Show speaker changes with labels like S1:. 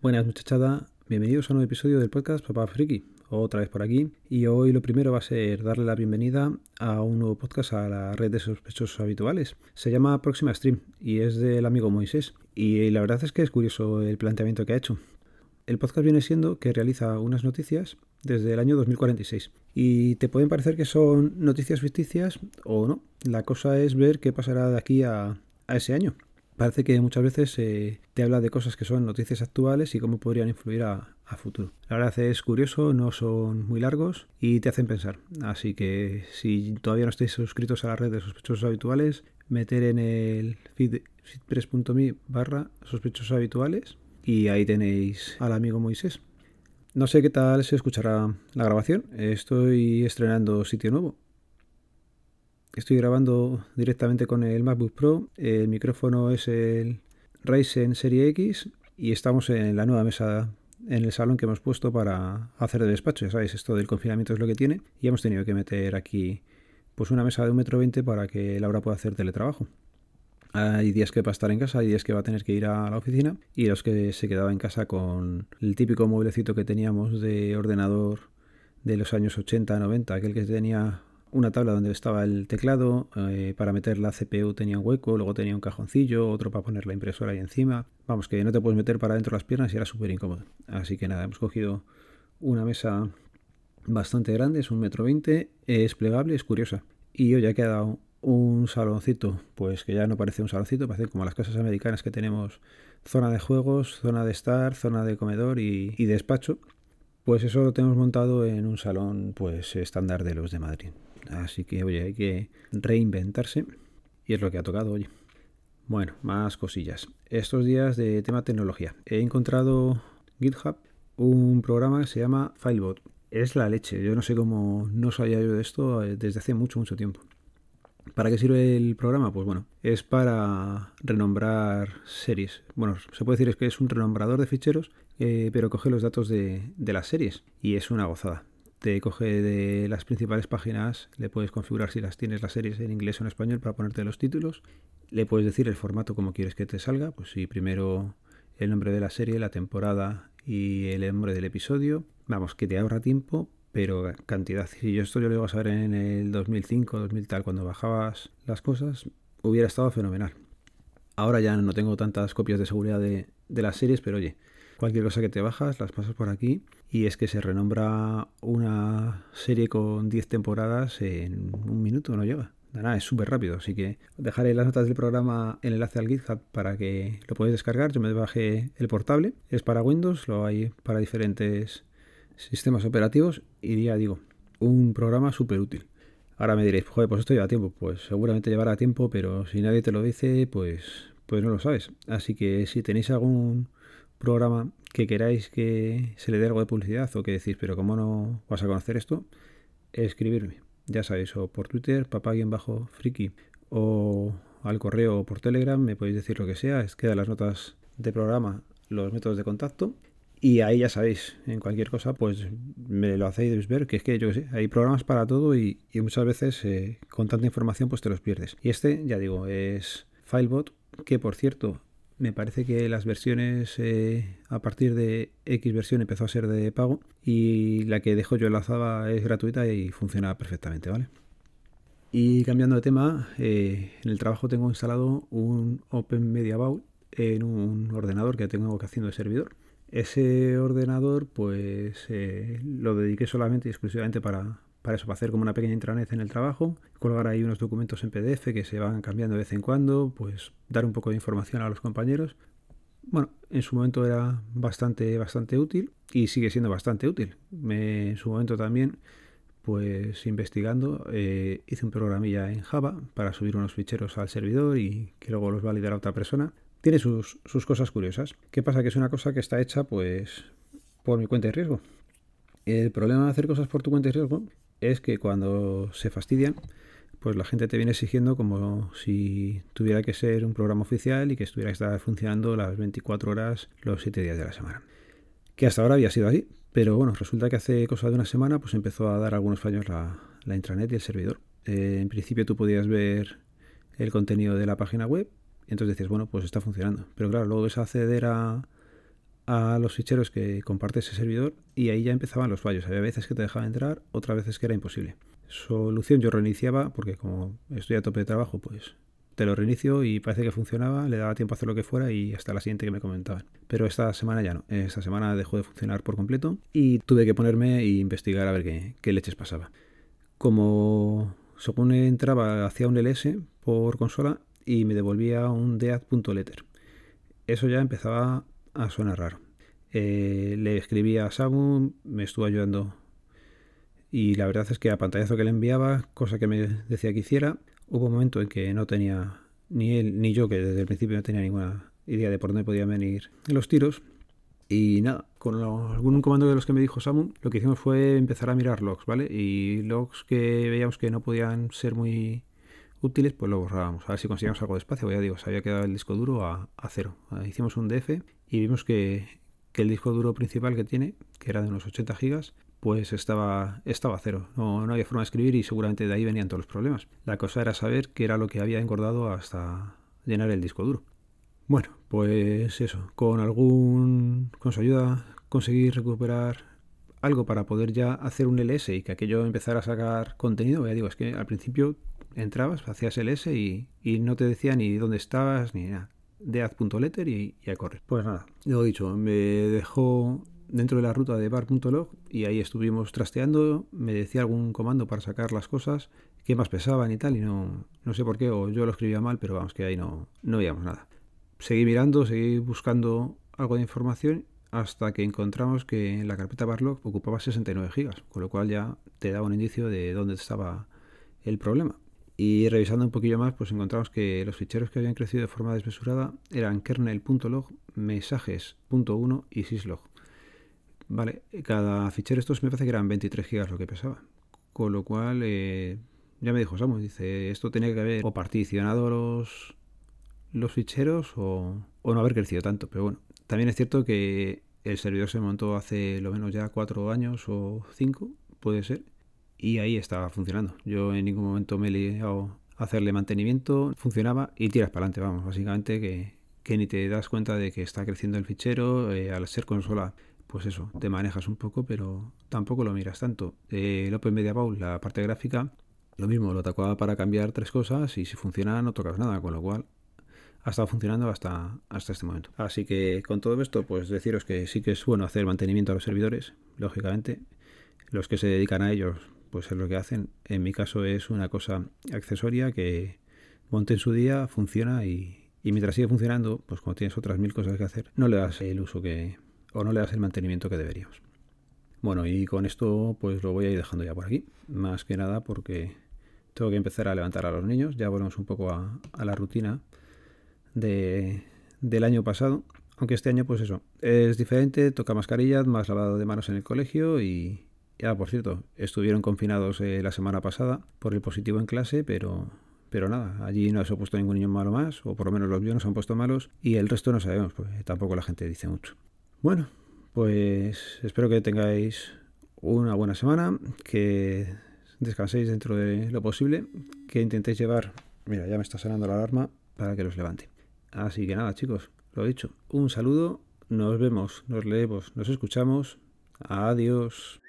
S1: Buenas muchachada, bienvenidos a un nuevo episodio del podcast Papá Friki, otra vez por aquí. Y hoy lo primero va a ser darle la bienvenida a un nuevo podcast a la red de sospechosos habituales. Se llama Próxima Stream y es del amigo Moisés. Y la verdad es que es curioso el planteamiento que ha hecho. El podcast viene siendo que realiza unas noticias desde el año 2046. Y te pueden parecer que son noticias ficticias o no. La cosa es ver qué pasará de aquí a, a ese año parece que muchas veces eh, te habla de cosas que son noticias actuales y cómo podrían influir a, futuro. La verdad es curioso, no son muy largos y te hacen pensar. Así que si todavía no estáis suscritos a la red de sospechosos habituales, meter en el feed feedpress.me barra sospechosos habituales y ahí tenéis al amigo Moisés. No sé qué tal se escuchará la grabación. Estoy estrenando sitio nuevo. Estoy grabando directamente con el MacBook Pro. El micrófono es el Ryzen Serie X y estamos en la nueva mesa en el salón que hemos puesto para hacer de despacho. Ya sabéis, esto del confinamiento es lo que tiene. Y hemos tenido que meter aquí pues una mesa de un metro veinte para que Laura pueda hacer teletrabajo. Hay días que va a estar en casa, hay días que va a tener que ir a la oficina y los que se quedaba en casa con el típico mueblecito que teníamos de ordenador de los años 80, 90, aquel que tenía una tabla donde estaba el teclado, eh, para meter la CPU tenía un hueco, luego tenía un cajoncillo, otro para poner la impresora ahí encima. Vamos, que no te puedes meter para dentro las piernas y era súper incómodo. Así que nada, hemos cogido una mesa bastante grande, es un metro veinte, es plegable, es curiosa. Y hoy ha quedado un saloncito, pues que ya no parece un saloncito, parece como las casas americanas que tenemos zona de juegos, zona de estar, zona de comedor y, y despacho. Pues eso lo tenemos montado en un salón pues estándar de los de Madrid. Así que, oye, hay que reinventarse y es lo que ha tocado, oye. Bueno, más cosillas. Estos días de tema tecnología. He encontrado GitHub un programa que se llama Filebot. Es la leche. Yo no sé cómo no sabía yo de esto eh, desde hace mucho, mucho tiempo. ¿Para qué sirve el programa? Pues bueno, es para renombrar series. Bueno, se puede decir que es un renombrador de ficheros, eh, pero coge los datos de, de las series y es una gozada te coge de las principales páginas, le puedes configurar si las tienes las series en inglés o en español para ponerte los títulos, le puedes decir el formato como quieres que te salga, pues si primero el nombre de la serie, la temporada y el nombre del episodio, vamos, que te ahorra tiempo, pero cantidad. Si yo esto yo lo iba a saber en el 2005, 2000 tal, cuando bajabas las cosas, hubiera estado fenomenal. Ahora ya no tengo tantas copias de seguridad de, de las series, pero oye, Cualquier cosa que te bajas, las pasas por aquí y es que se renombra una serie con 10 temporadas en un minuto, no lleva. Nada, es súper rápido, así que dejaré las notas del programa el enlace al GitHub para que lo podáis descargar. Yo me bajé el portable, es para Windows, lo hay para diferentes sistemas operativos y ya digo, un programa súper útil. Ahora me diréis, joder, pues esto lleva tiempo. Pues seguramente llevará tiempo, pero si nadie te lo dice, pues, pues no lo sabes. Así que si tenéis algún programa que queráis que se le dé algo de publicidad o que decís, pero ¿cómo no vas a conocer esto? Escribirme, ya sabéis, o por Twitter, papá-friki, o al correo o por Telegram, me podéis decir lo que sea, es quedan las notas de programa, los métodos de contacto. Y ahí ya sabéis, en cualquier cosa, pues me lo hacéis ver, que es que yo sé, hay programas para todo y, muchas veces eh, con tanta información pues te los pierdes. Y este, ya digo, es Filebot, que por cierto, me parece que las versiones eh, a partir de X versión empezó a ser de pago y la que dejo yo enlazada es gratuita y funciona perfectamente, ¿vale? Y cambiando de tema, eh, en el trabajo tengo instalado un Open Media Bowl en un ordenador que tengo que haciendo de servidor. Ese ordenador pues eh, lo dediqué solamente y exclusivamente para, para eso, para hacer como una pequeña intranet en el trabajo, colgar ahí unos documentos en PDF que se van cambiando de vez en cuando, pues dar un poco de información a los compañeros. Bueno, en su momento era bastante, bastante útil y sigue siendo bastante útil. En su momento también, pues investigando, eh, hice un programilla en Java para subir unos ficheros al servidor y que luego los validara otra persona. Tiene sus, sus cosas curiosas. ¿Qué pasa? Que es una cosa que está hecha pues por mi cuenta de riesgo. El problema de hacer cosas por tu cuenta de riesgo es que cuando se fastidian, pues la gente te viene exigiendo como si tuviera que ser un programa oficial y que estuviera que funcionando las 24 horas los 7 días de la semana. Que hasta ahora había sido así, pero bueno, resulta que hace cosa de una semana pues empezó a dar algunos fallos la, intranet y el servidor. Eh, en principio tú podías ver el contenido de la página web entonces decías, bueno, pues está funcionando. Pero claro, luego ves a acceder a, a los ficheros que comparte ese servidor y ahí ya empezaban los fallos. Había veces que te dejaba entrar, otras veces que era imposible. Solución, yo reiniciaba porque como estoy a tope de trabajo, pues te lo reinicio y parece que funcionaba, le daba tiempo a hacer lo que fuera y hasta la siguiente que me comentaban. Pero esta semana ya no, esta semana dejó de funcionar por completo y tuve que ponerme e investigar a ver qué, qué leches pasaba. Como según entraba, hacía un ls por consola y me devolvía un dead.letter. Eso ya empezaba a sonar raro. Eh, le escribí a Samu, me estuvo ayudando y la verdad es que a pantallazo que le enviaba, cosa que me decía que hiciera, Hubo un momento en que no tenía, ni él ni yo, que desde el principio no tenía ninguna idea de por dónde podían venir los tiros. Y nada, con algún comando de los que me dijo Samu, lo que hicimos fue empezar a mirar logs, ¿vale? Y logs que veíamos que no podían ser muy útiles, pues lo borrábamos. A ver si conseguíamos algo de espacio. Ya digo, se había quedado el disco duro a, cero. Hicimos un DF y vimos que, que, el disco duro principal que tiene, que era de unos 80 gigas, pues estaba, estaba a cero. No, no había forma de escribir y seguramente de ahí venían todos los problemas. La cosa era saber qué era lo que había engordado hasta llenar el disco duro. Bueno, pues eso, con algún. con su ayuda conseguí recuperar algo para poder ya hacer un LS y que aquello empezara a sacar contenido. Ya digo, es que al principio entrabas, hacías LS y, y no te decía ni dónde estabas ni nada. Dead.letter y, y a correr. Pues nada, lo dicho, me dejó dentro de la ruta de bar.log y ahí estuvimos trasteando, me decía algún comando para sacar las cosas que más pesaban y tal, y no, no sé por qué, o yo lo escribía mal, pero vamos, que ahí no, no veíamos nada. Seguí mirando, seguí buscando algo de información hasta que encontramos que la carpeta barlog ocupaba 69 gigas, con lo cual ya te daba un indicio de dónde estaba el problema. Y revisando un poquillo más, pues encontramos que los ficheros que habían crecido de forma desmesurada eran kernel.log, mensajes.1 y syslog. Vale, cada fichero estos me parece que eran 23 gigas lo que pesaba. Con lo cual, eh, ya me dijo Samu, dice, esto tenía que haber o particionado los, los ficheros o, no haber crecido tanto. Pero bueno, también es cierto que el servidor se montó hace lo menos ya cuatro años o cinco, puede ser, y ahí estaba funcionando. Yo en ningún momento me he liado a hacerle mantenimiento, funcionaba y tiras para adelante, vamos, básicamente que, ni te das cuenta de que está creciendo el fichero, eh, al ser consola pues eso, te manejas un poco, pero tampoco lo miras tanto. Eh, el Open Media Bowl, la parte gráfica, lo mismo, lo tocaba para cambiar tres cosas y si funciona no tocas nada, con lo cual ha estado funcionando hasta, hasta este momento. Así que con todo esto, pues deciros que sí que es bueno hacer mantenimiento a los servidores, lógicamente. Los que se dedican a ellos, pues es lo que hacen. En mi caso es una cosa accesoria que monte en su día, funciona y, y mientras sigue funcionando, pues como tienes otras mil cosas que hacer, no le das el uso que, o no le das el mantenimiento que deberíamos. Bueno, y con esto pues lo voy a ir dejando ya por aquí, más que nada porque tengo que empezar a levantar a los niños, ya volvemos un poco a, la rutina de, del año pasado, aunque este año pues eso, es diferente, toca mascarillas, más lavado de manos en el colegio y ya por cierto, estuvieron confinados eh, la semana pasada por el positivo en clase, pero pero nada, allí no se ha puesto ningún niño malo más, o por lo menos los míos no se han puesto malos, y el resto no sabemos, pues tampoco la gente dice mucho. Bueno, pues espero que tengáis una buena semana, que descanséis dentro de lo posible, que intentéis llevar, mira, ya me está sonando la alarma para que los levante. Así que nada, chicos, lo dicho, un saludo, nos vemos, nos leemos, nos escuchamos, adiós.